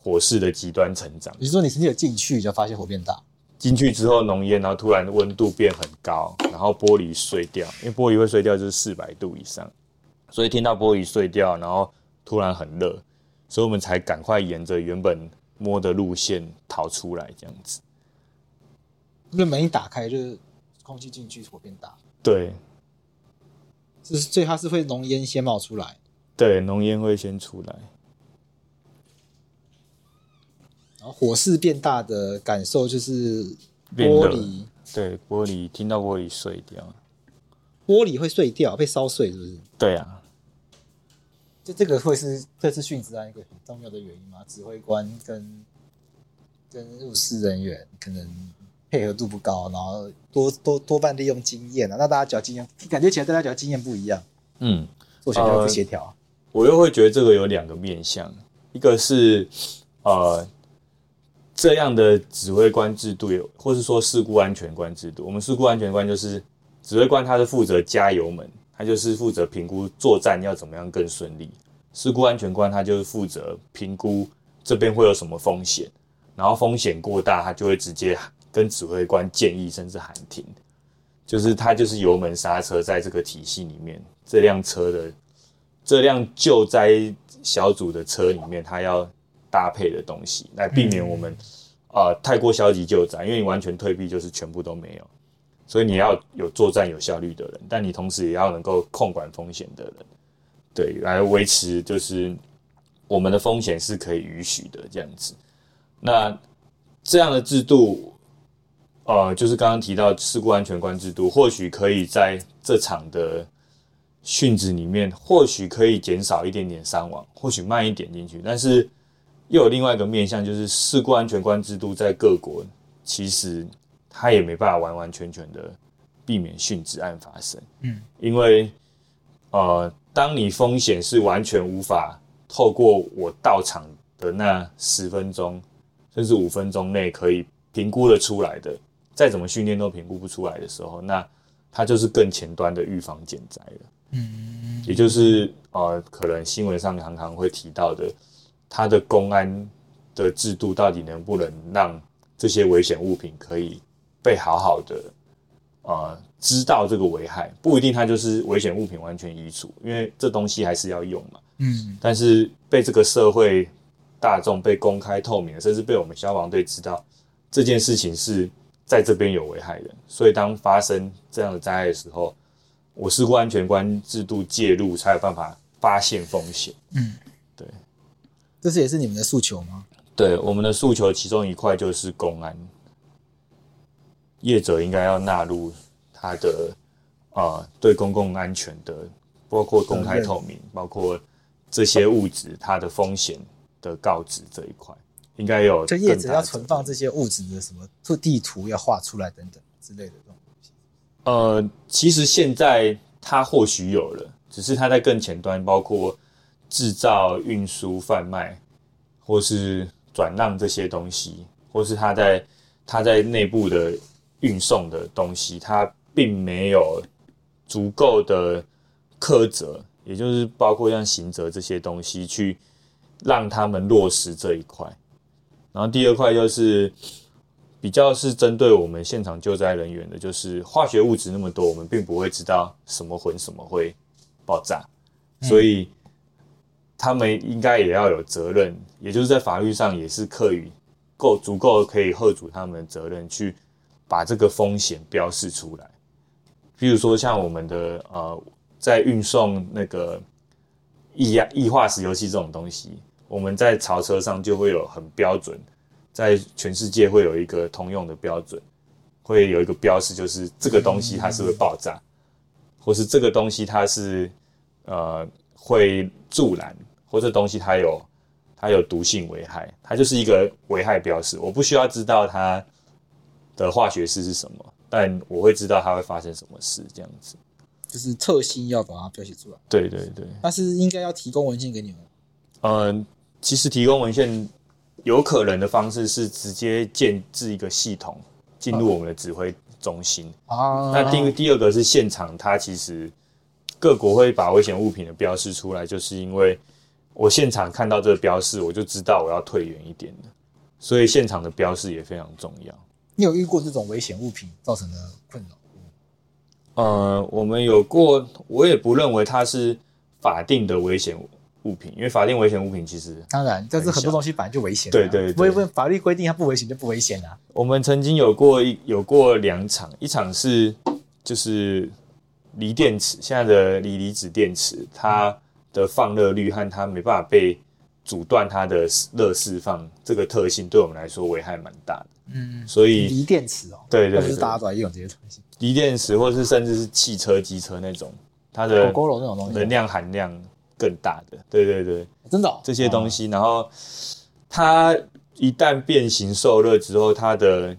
火势的极端成长。比如说你身体有进去就发现火变大，进去之后浓烟，然后突然温度变很高，然后玻璃碎掉，因为玻璃会碎掉就是四百度以上，所以听到玻璃碎掉，然后突然很热，所以我们才赶快沿着原本。摸的路线逃出来，这样子。那门一打开，就是空气进去，火变大。对，就是所以它是会浓烟先冒出来。对，浓烟会先出来。然后火势变大的感受就是玻璃，对，玻璃听到玻璃碎掉，玻璃会碎掉，被烧碎，是不是？对啊。就这个会是这次殉职案一个很重要的原因吗？指挥官跟跟入室人员可能配合度不高，然后多多多半利用经验啊。那大家讲经验，感觉起来大家讲经验不一样，嗯，做起来不协调。我又会觉得这个有两个面向，一个是呃这样的指挥官制度，有或是说事故安全官制度。我们事故安全官就是指挥官，他是负责加油门。他就是负责评估作战要怎么样更顺利，事故安全官他就是负责评估这边会有什么风险，然后风险过大，他就会直接跟指挥官建议，甚至喊停，就是他就是油门刹车，在这个体系里面，这辆车的这辆救灾小组的车里面，他要搭配的东西，来避免我们啊、呃、太过消极救灾，因为你完全退避就是全部都没有。所以你要有作战有效率的人，但你同时也要能够控管风险的人，对，来维持就是我们的风险是可以允许的这样子。那这样的制度，呃，就是刚刚提到事故安全观制度，或许可以在这场的殉职里面，或许可以减少一点点伤亡，或许慢一点进去。但是又有另外一个面向，就是事故安全观制度在各国其实。它也没办法完完全全的避免殉职案发生，嗯，因为呃，当你风险是完全无法透过我到场的那十分钟甚至五分钟内可以评估的出来的，再怎么训练都评估不出来的时候，那它就是更前端的预防减灾了，嗯，也就是呃，可能新闻上常常会提到的，它的公安的制度到底能不能让这些危险物品可以。被好好的，呃，知道这个危害不一定，它就是危险物品完全移除，因为这东西还是要用嘛。嗯。但是被这个社会大众被公开透明，甚至被我们消防队知道这件事情是在这边有危害的，所以当发生这样的灾害的时候，我事故安全官制度介入，才有办法发现风险。嗯，对。这是也是你们的诉求吗？对，我们的诉求其中一块就是公安。业者应该要纳入他的啊、呃，对公共安全的，包括公开透明，包括这些物质它的风险的告知这一块，应该有。就业者要存放这些物质的什么地图要画出来等等之类的这种东西。呃，其实现在它或许有了，只是它在更前端，包括制造、运输、贩卖，或是转让这些东西，或是它在它在内部的运送的东西，它并没有足够的苛责，也就是包括像刑责这些东西，去让他们落实这一块。然后第二块就是比较是针对我们现场救灾人员的，就是化学物质那么多，我们并不会知道什么混什么会爆炸，所以他们应该也要有责任，也就是在法律上也是可以够足够可以吓阻他们的责任，去把这个风险标示出来。比如说像我们的呃，在运送那个易压易化石油气这种东西，我们在槽车上就会有很标准，在全世界会有一个通用的标准，会有一个标识，就是这个东西它是会爆炸，或是这个东西它是呃会助燃，或者东西它有它有毒性危害，它就是一个危害标识。我不需要知道它的化学式是什么。但我会知道它会发生什么事，这样子，就是特性要把它标写出来。对对对，但是应该要提供文献给你们。嗯、呃，其实提供文献有可能的方式是直接建置一个系统进入我们的指挥中心啊。那第第二个是现场，它其实各国会把危险物品的标示出来，就是因为我现场看到这个标示，我就知道我要退远一点的，所以现场的标示也非常重要。你有遇过这种危险物品造成的困扰？呃，我们有过，我也不认为它是法定的危险物品，因为法定危险物品其实当然，但是很多东西本来就危险啊。对对对，不会法律规定它不危险就不危险啊。我们曾经有过一有过两场，一场是就是锂电池，现在的锂离子电池，它的放热率和它没办法被阻断它的热释放这个特性，对我们来说危害蛮大的。嗯，所以锂电池哦，对对，就是大家都在用这些东西。锂电池，或是甚至是汽车、机车那种，它的能量含量更大的，对对对，真的这些东西。然后它一旦变形受热之后，它的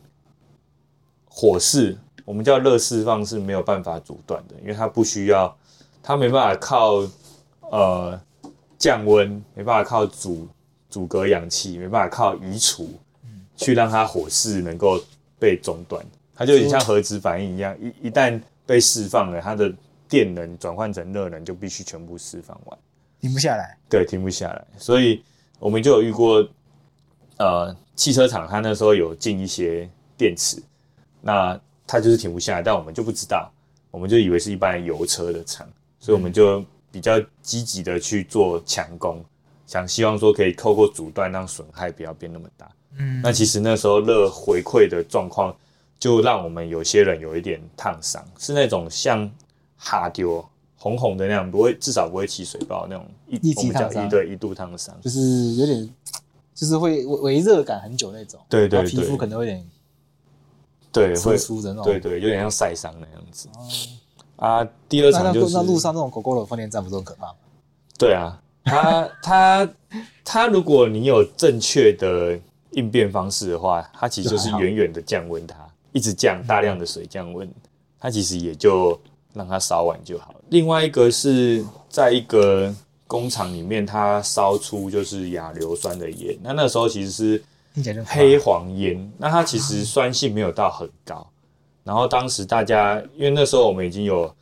火势，我们叫热释放是没有办法阻断的，因为它不需要，它没办法靠呃降温，没办法靠阻阻隔氧气，没办法靠移除。去让它火势能够被中断，它就有点像核子反应一样，一一旦被释放了，它的电能转换成热能就必须全部释放完，停不下来。对，停不下来。所以我们就有遇过，呃，汽车厂它那时候有进一些电池，那它就是停不下来，但我们就不知道，我们就以为是一般油车的厂，所以我们就比较积极的去做强攻，想希望说可以透过阻断让损害不要变那么大。嗯，那其实那时候热回馈的状况，就让我们有些人有一点烫伤，是那种像哈丢红红的那样，不会至少不会起水泡那种一一级烫伤，对，一度烫伤，就是有点，就是会微热感很久那种，对对对，皮肤可能有点，对，会出的那种，对对，有点像晒伤那样子。啊，第二场就是那路上那种 Gogoro 的训练站不是很可怕吗？对啊，它它它，如果你有正确的。应变方式的话，它其实就是远远的降温，它一直降大量的水降温，它其实也就让它烧完就好。另外一个是在一个工厂里面，它烧出就是亚硫酸的烟，那那时候其实是黑黄烟，那它其实酸性没有到很高。然后当时大家因为那时候我们已经有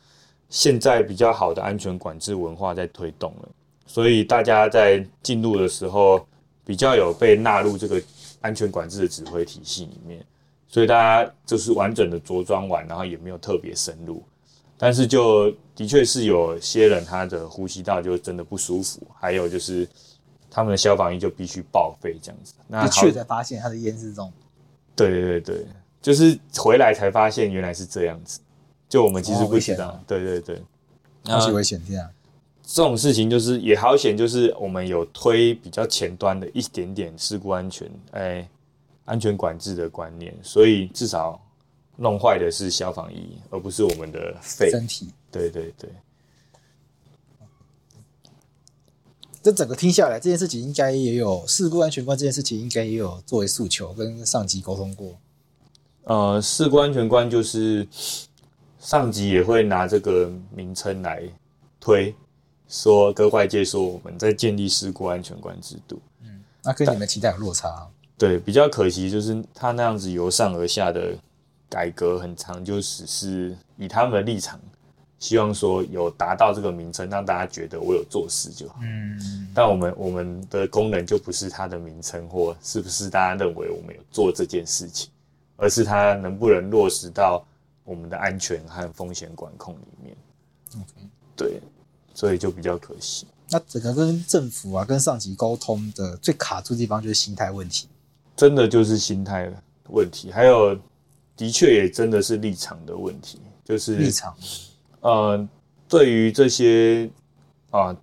现在比较好的安全管制文化在推动了，所以大家在进入的时候比较有被纳入这个。安全管制的指挥体系里面，所以大家就是完整的着装完，然后也没有特别深入，但是就的确是有些人他的呼吸道就真的不舒服，还有就是他们的消防衣就必须报废这样子。那的确才发现他的烟是这种，对对对对，就是回来才发现原来是这样子，就我们其实不知道，哦、对对对，超级危险这样。这种事情就是也好险，就是我们有推比较前端的一点点事故安全，哎，安全管制的观念，所以至少弄坏的是消防衣，而不是我们的肺身体。对对对。这整个听下来，这件事情应该也有事故安全观这件事情，应该也有作为诉求跟上级沟通过。呃，事故安全观就是上级也会拿这个名称来推，说跟外界说我们在建立事故安全观制度。嗯，那跟你们期待有落差。对，比较可惜就是他那样子由上而下的改革很长，就只是以他们的立场。希望说有达到这个名称，让大家觉得我有做事就好。嗯，但我们我们的功能就不是他的名称，或是不是大家认为我们有做这件事情，而是它能不能落实到我们的安全和风险管控里面。OK，对，所以就比较可惜。那整个跟政府啊、跟上级沟通的最卡住的地方就是心态问题，真的就是心态问题，还有的确也真的是立场的问题，就是立场。呃，对于这些啊、呃、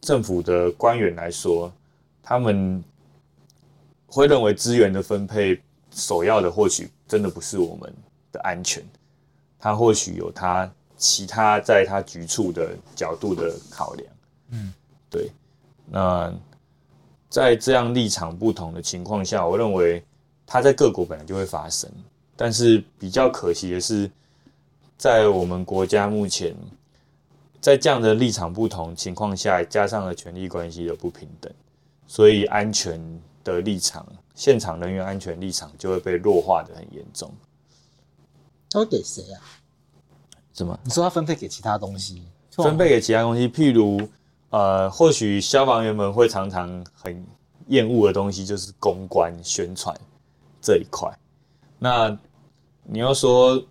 政府的官员来说，他们会认为资源的分配首要的或许真的不是我们的安全，他或许有他其他在他局处的角度的考量。嗯，对。那在这样立场不同的情况下，我认为他在各国本来就会发生，但是比较可惜的是。在我们国家目前，在这样的立场不同情况下，加上了权力关系的不平等，所以安全的立场、现场人员安全立场就会被弱化的很严重。他会给谁啊？怎么？你说他分配给其他东西？分配给其他东西，譬如呃，或许消防员们会常常很厌恶的东西，就是公关宣传这一块。那你要说。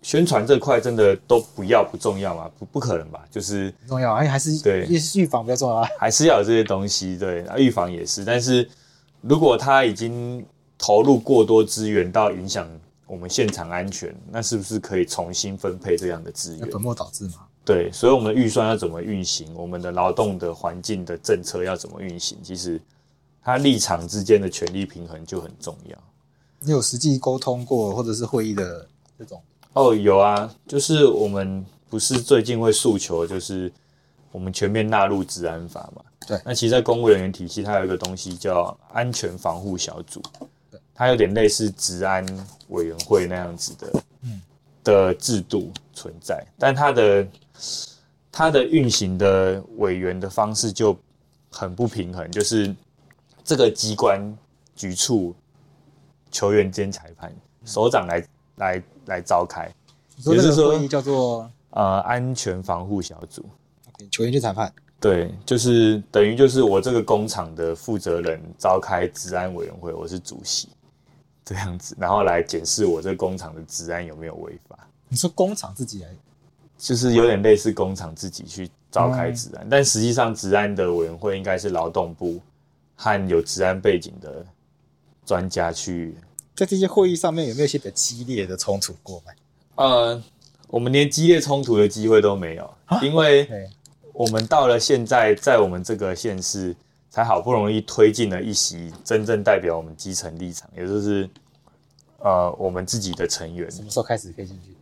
宣传这块真的都不要不重要吗？不不可能吧？就是重要，而且，还是对预防比较重要啊，还是要有这些东西。对，预防也是。但是如果他已经投入过多资源到影响我们现场安全，那是不是可以重新分配这样的资源？本末倒置嘛？对，所以我们的预算要怎么运行？我们的劳动的环境的政策要怎么运行？其实他立场之间的权力平衡就很重要。你有实际沟通过，或者是会议的这种？哦，有啊，就是我们不是最近会诉求，就是我们全面纳入治安法嘛。对，那其实，在公务人员体系，它有一个东西叫安全防护小组，对，它有点类似治安委员会那样子的，嗯，的制度存在，但它的它的运行的委员的方式就很不平衡，就是这个机关局处球员兼裁判首长来来。来召开，也就是说，叫做呃安全防护小组。球员兼裁判，对，就是等于就是我这个工厂的负责人召开治安委员会，我是主席，这样子，然后来检视我这个工厂的治安有没有违法。你说工厂自己来，就是有点类似工厂自己去召开治安，嗯、但实际上治安的委员会应该是劳动部和有治安背景的专家去。在这些会议上面有没有一些比较激烈的冲突过吗？呃，我们连激烈冲突的机会都没有，因为我们到了现在，在我们这个县市才好不容易推进了一席真正代表我们基层立场，也就是呃我们自己的成员。什么时候开始可以进去？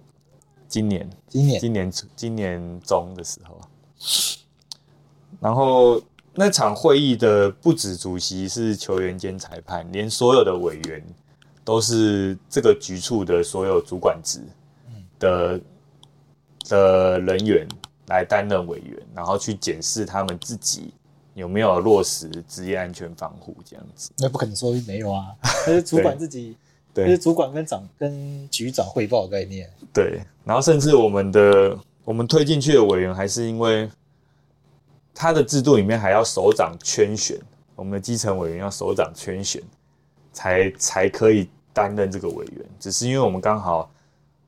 今年，今年，今年，今年中的时候。然后那场会议的不止主席是球员兼裁判，连所有的委员。都是这个局处的所有主管职的的人员来担任委员，然后去检视他们自己有没有落实职业安全防护这样子。那不可能说没有啊，那是主管自己，对，那是主管跟长跟局长汇报的概念。对，然后甚至我们的我们推进去的委员，还是因为他的制度里面还要首长圈选，我们的基层委员要首长圈选，才才可以。担任这个委员，只是因为我们刚好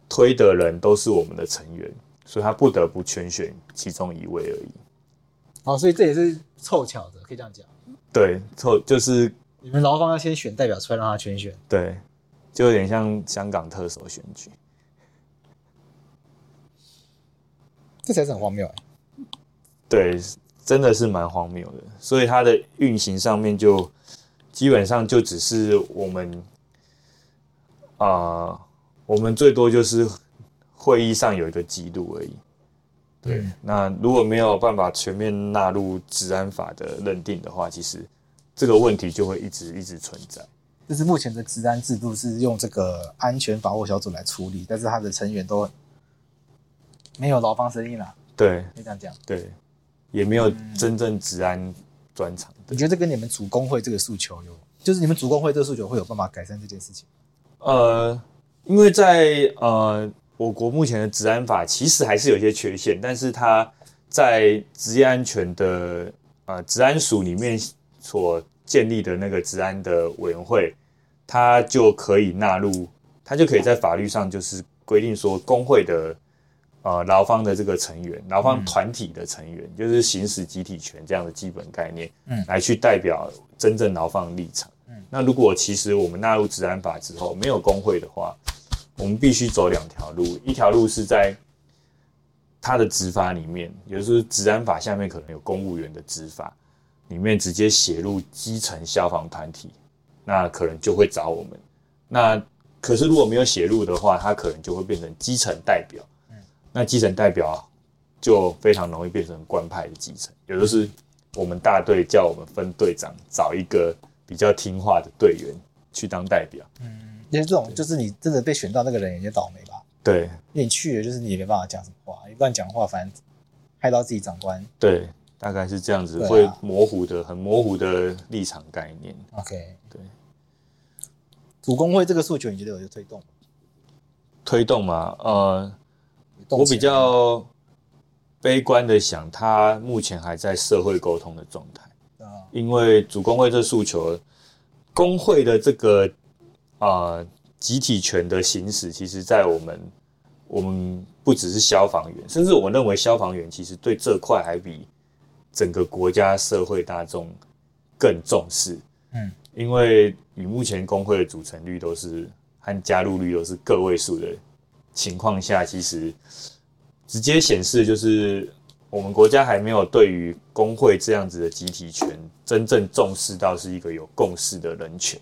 推的人都是我们的成员，所以他不得不圈选其中一位而已。哦，所以这也是凑巧的，可以这样讲。对，凑就是你们劳方要先选代表出来让他圈选。对，就有点像香港特首选举，这才是很荒谬。对，真的是蛮荒谬的。所以它的运行上面就基本上就只是我们。啊、呃，我们最多就是会议上有一个记录而已。对，嗯、那如果没有办法全面纳入治安法的认定的话，其实这个问题就会一直一直存在。就是目前的治安制度是用这个安全防护小组来处理，但是他的成员都没有劳方生意啦。对，可以这样讲。对，也没有真正治安专长。你觉得这跟你们主工会这个诉求有，就是你们主工会这个诉求会有办法改善这件事情？呃，因为在呃。我国目前的治安法其实还是有一些缺陷，但是它在职业安全的呃治安署里面所建立的那个治安的委员会，它就可以纳入，它就可以在法律上就是规定说，工会的呃劳方的这个成员，劳方团体的成员，嗯、就是行使集体权这样的基本概念，嗯，来去代表真正劳方的立场。嗯，那如果其实我们纳入治安法之后没有工会的话，我们必须走两条路，一条路是在他的执法里面，也就是治安法下面可能有公务员的执法里面直接写入基层消防团体，那可能就会找我们。那可是如果没有写入的话，他可能就会变成基层代表。那基层代表就非常容易变成官派的基层，也就是我们大队叫我们分队长找一个比较听话的队员去当代表。嗯。其实这种就是你真的被选到那个人也倒霉吧？对，因为你去了就是你也没办法讲什么话，你乱讲话反正害到自己长官。对，大概是这样子，会模糊的、很模糊的立场概念。OK，对。主工会这个诉求，你觉得有推动吗？推动嘛？呃，我比较悲观的想，他目前还在社会沟通的状态。啊，因为主工会这诉求，工会的这个。啊、呃，集体权的行使，其实，在我们我们不只是消防员，甚至我认为消防员其实对这块还比整个国家社会大众更重视。嗯，因为以目前工会的组成率都是和加入率都是个位数的情况下，其实直接显示就是我们国家还没有对于工会这样子的集体权真正重视到是一个有共识的人权。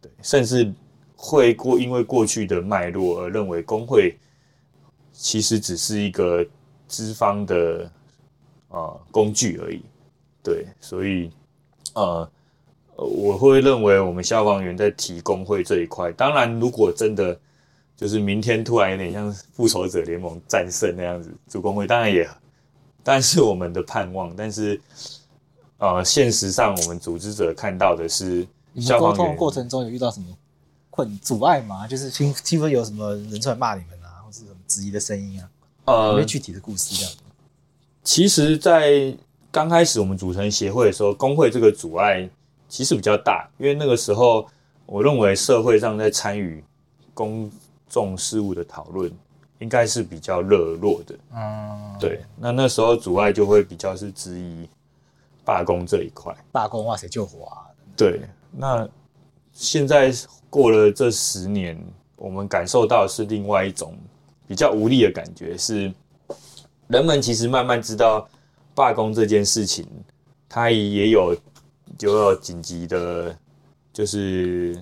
对甚至会过，因为过去的脉络而认为工会其实只是一个资方的啊、呃、工具而已。对，所以呃，我会认为我们消防员在提工会这一块，当然如果真的就是明天突然有点像复仇者联盟战胜那样子，主工会当然也，但是我们的盼望，但是呃，现实上我们组织者看到的是。你们沟通过程中有遇到什么困阻碍吗？就是听听说有什么人出来骂你们啊，或是什么质疑的声音啊？呃，有没有具体的故事这样？其实，在刚开始我们组成协会的时候，工会这个阻碍其实比较大，因为那个时候我认为社会上在参与公众事务的讨论应该是比较热络的。嗯，对。那那时候阻碍就会比较是质疑罢工这一块。罢工啊，谁救火啊？对。那现在过了这十年，我们感受到是另外一种比较无力的感觉，是人们其实慢慢知道罢工这件事情，它也有就有紧急的，就是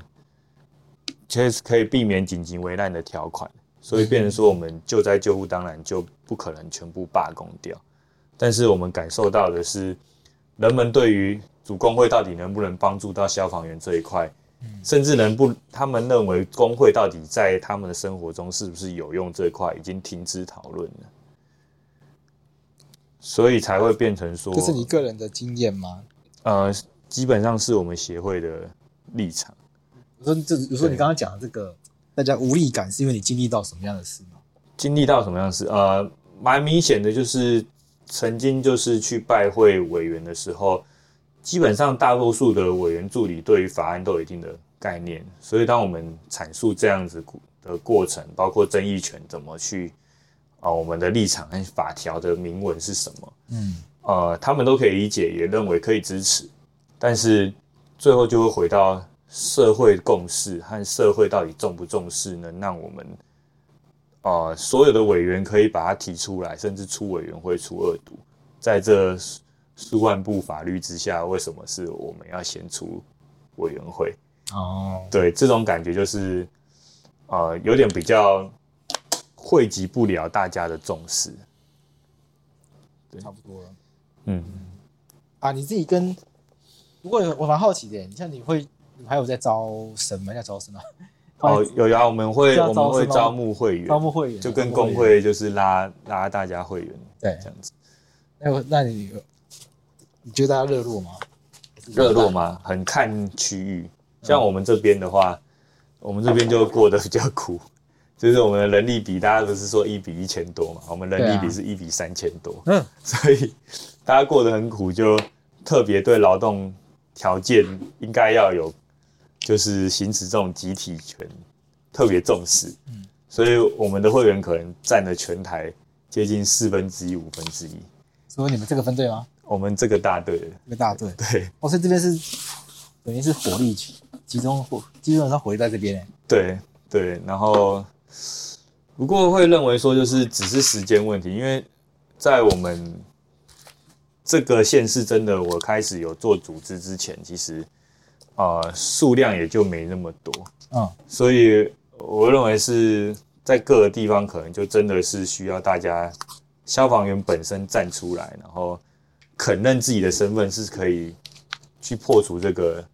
确实可以避免紧急危难的条款，所以变成说我们救灾救护当然就不可能全部罢工掉，但是我们感受到的是人们对于主工会到底能不能帮助到消防员这一块？甚至能不，他们认为工会到底在他们的生活中是不是有用这一块，已经停止讨论了，所以才会变成说，这是你个人的经验吗？呃，基本上是我们协会的立场。我说这，我说你刚刚讲的这个，大家无力感，是因为你经历到什么样的事吗？经历到什么样的事？呃，蛮明显的，就是曾经就是去拜会委员的时候。基本上，大多数的委员助理对于法案都有一定的概念，所以当我们阐述这样子的过程，包括争议权怎么去啊，我们的立场和法条的明文是什么，嗯，呃，他们都可以理解，也认为可以支持，但是最后就会回到社会共识和社会到底重不重视，能让我们呃所有的委员可以把它提出来，甚至出委员会出二读，在这。数万部法律之下，为什么是我们要先出委员会？哦，对，这种感觉就是呃有点比较汇集不了大家的重视。对，差不多了。嗯，啊，你自己跟，不过我蛮好奇的，你像你会，你还有在招生吗？在招生吗？哦，有呀，我们会我们会招募会员，招募会员就跟工会就是拉拉大家会员，对，这样子。那那你你觉得大家热络吗？热络吗？很看区域，像我们这边的话，我们这边就过得比较苦，就是我们的人力比，大家不是说一比一千多嘛，我们人力比是一比三千多，嗯，所以大家过得很苦，就特别对劳动条件应该要有。就是行使这种集体权，特别重视，嗯，所以我们的会员可能占了全台接近四分之一、五分之一。所以你们这个分队吗？我们这个大队，这个大队，对。哦，所以这边是等于是火力集中，火基本上火力在这边。对对，然后不过会认为说，就是只是时间问题，因为在我们这个县市，真的我开始有做组织之前，其实。呃，数量也就没那么多，嗯，所以我认为是在各个地方可能就真的是需要大家消防员本身站出来，然后肯认自己的身份是可以去破除这个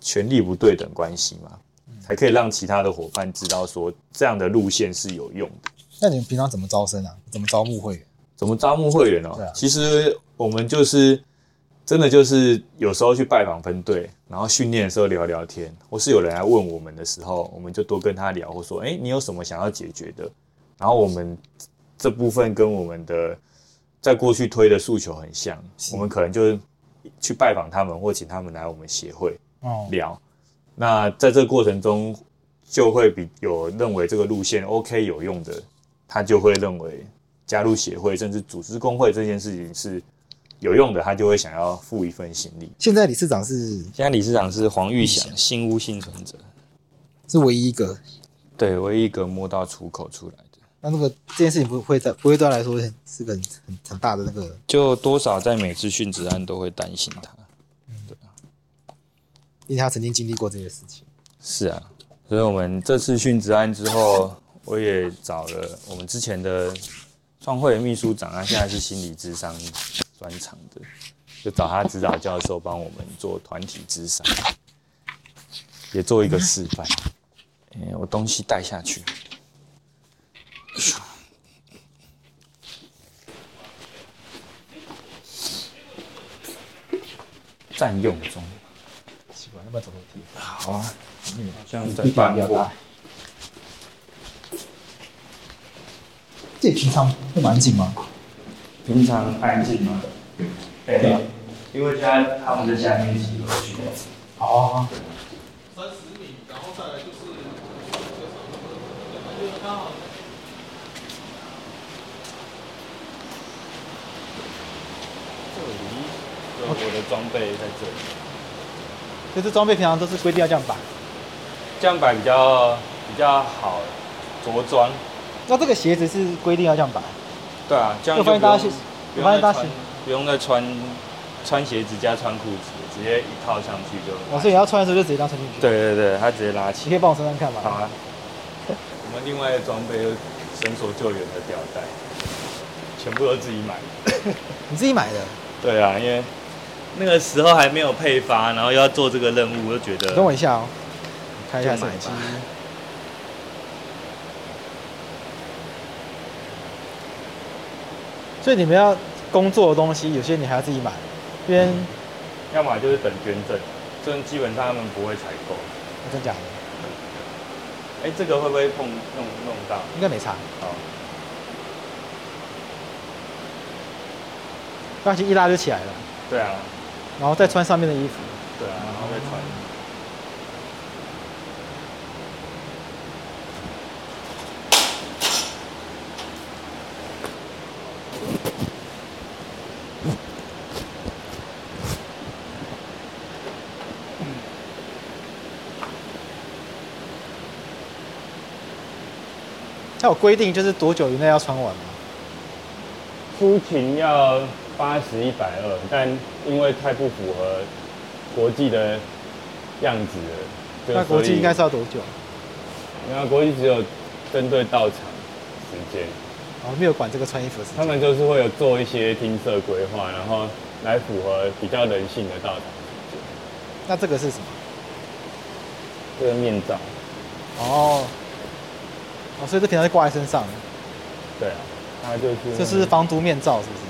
权力不对等关系嘛，才可以让其他的伙伴知道说这样的路线是有用的。那你们平常怎么招生啊？怎么招募会员？怎么招募会员呢？啊，其实我们就是。真的就是有时候去拜访分队，然后训练的时候聊聊天，或是有人来问我们的时候，我们就多跟他聊，或说，哎，你有什么想要解决的？然后我们这部分跟我们的在过去推的诉求很像，我们可能就去拜访他们，或请他们来我们协会聊。哦、那在这个过程中，就会比有认为这个路线 OK 有用的，他就会认为加入协会，甚至组织工会这件事情是。有用的，他就会想要付一份心力。现在理事长是现在理事长是黄玉祥，新屋幸存者是唯一一个，对，唯一一个摸到出口出来的。那那个这件事情不会在不会对他来说是个很很很大的那个，就多少在每次殉职案都会担心他，嗯，对啊，因为他曾经经历过这些事情。是啊，所以我们这次殉职案之后，我也找了我们之前的创会秘书长，他现在是心理智商。专长的，就找他指导教授帮我们做团体智商，也做一个示范。哎，我东西带下去，占用中。奇怪，要不要走楼梯？好啊，嗯，好像在搬过。这平常会蛮紧吗？平常安静吗？对，对，因为现在他们在下面集合去。哦。三十米，然后再来就是因为刚好。这里，我的装备在这里。就是装备平常都是规定要这样摆。这样摆比较比较好着装。那这个鞋子是规定要这样摆？对啊，这样就不用，不用再穿，不用再穿穿鞋子加穿裤子，直接一套上去就。哦，所以你要穿的时候就直接当穿进去。对对对，他直接拉起。你可以帮我穿穿看吗？好啊。我们另外的装备，绳索救援的吊带，全部都自己买的。你自己买的？对啊，因为那个时候还没有配发，然后又要做这个任务，我就觉得。等我一下哦，看一下手机。所以你们要工作的东西，有些你还要自己买，因为、嗯、要么就是等捐赠，这基本上他们不会采购。真假的？哎、欸，这个会不会碰弄弄到？应该没差。好，放心一拉就起来了。对啊。然后再穿上面的衣服。对啊，然后再穿。它有规定，就是多久以内要穿完吗？出勤要八十一百二，但因为太不符合国际的样子了，那国际应该是要多久？因为国际只有针对到场时间，哦，没有管这个穿衣服的时间。他们就是会有做一些听色规划，然后来符合比较人性的到场时间。那这个是什么？这个面罩。哦，哦，所以这平常是挂在身上。对啊，它就是这是防毒面罩，是不是？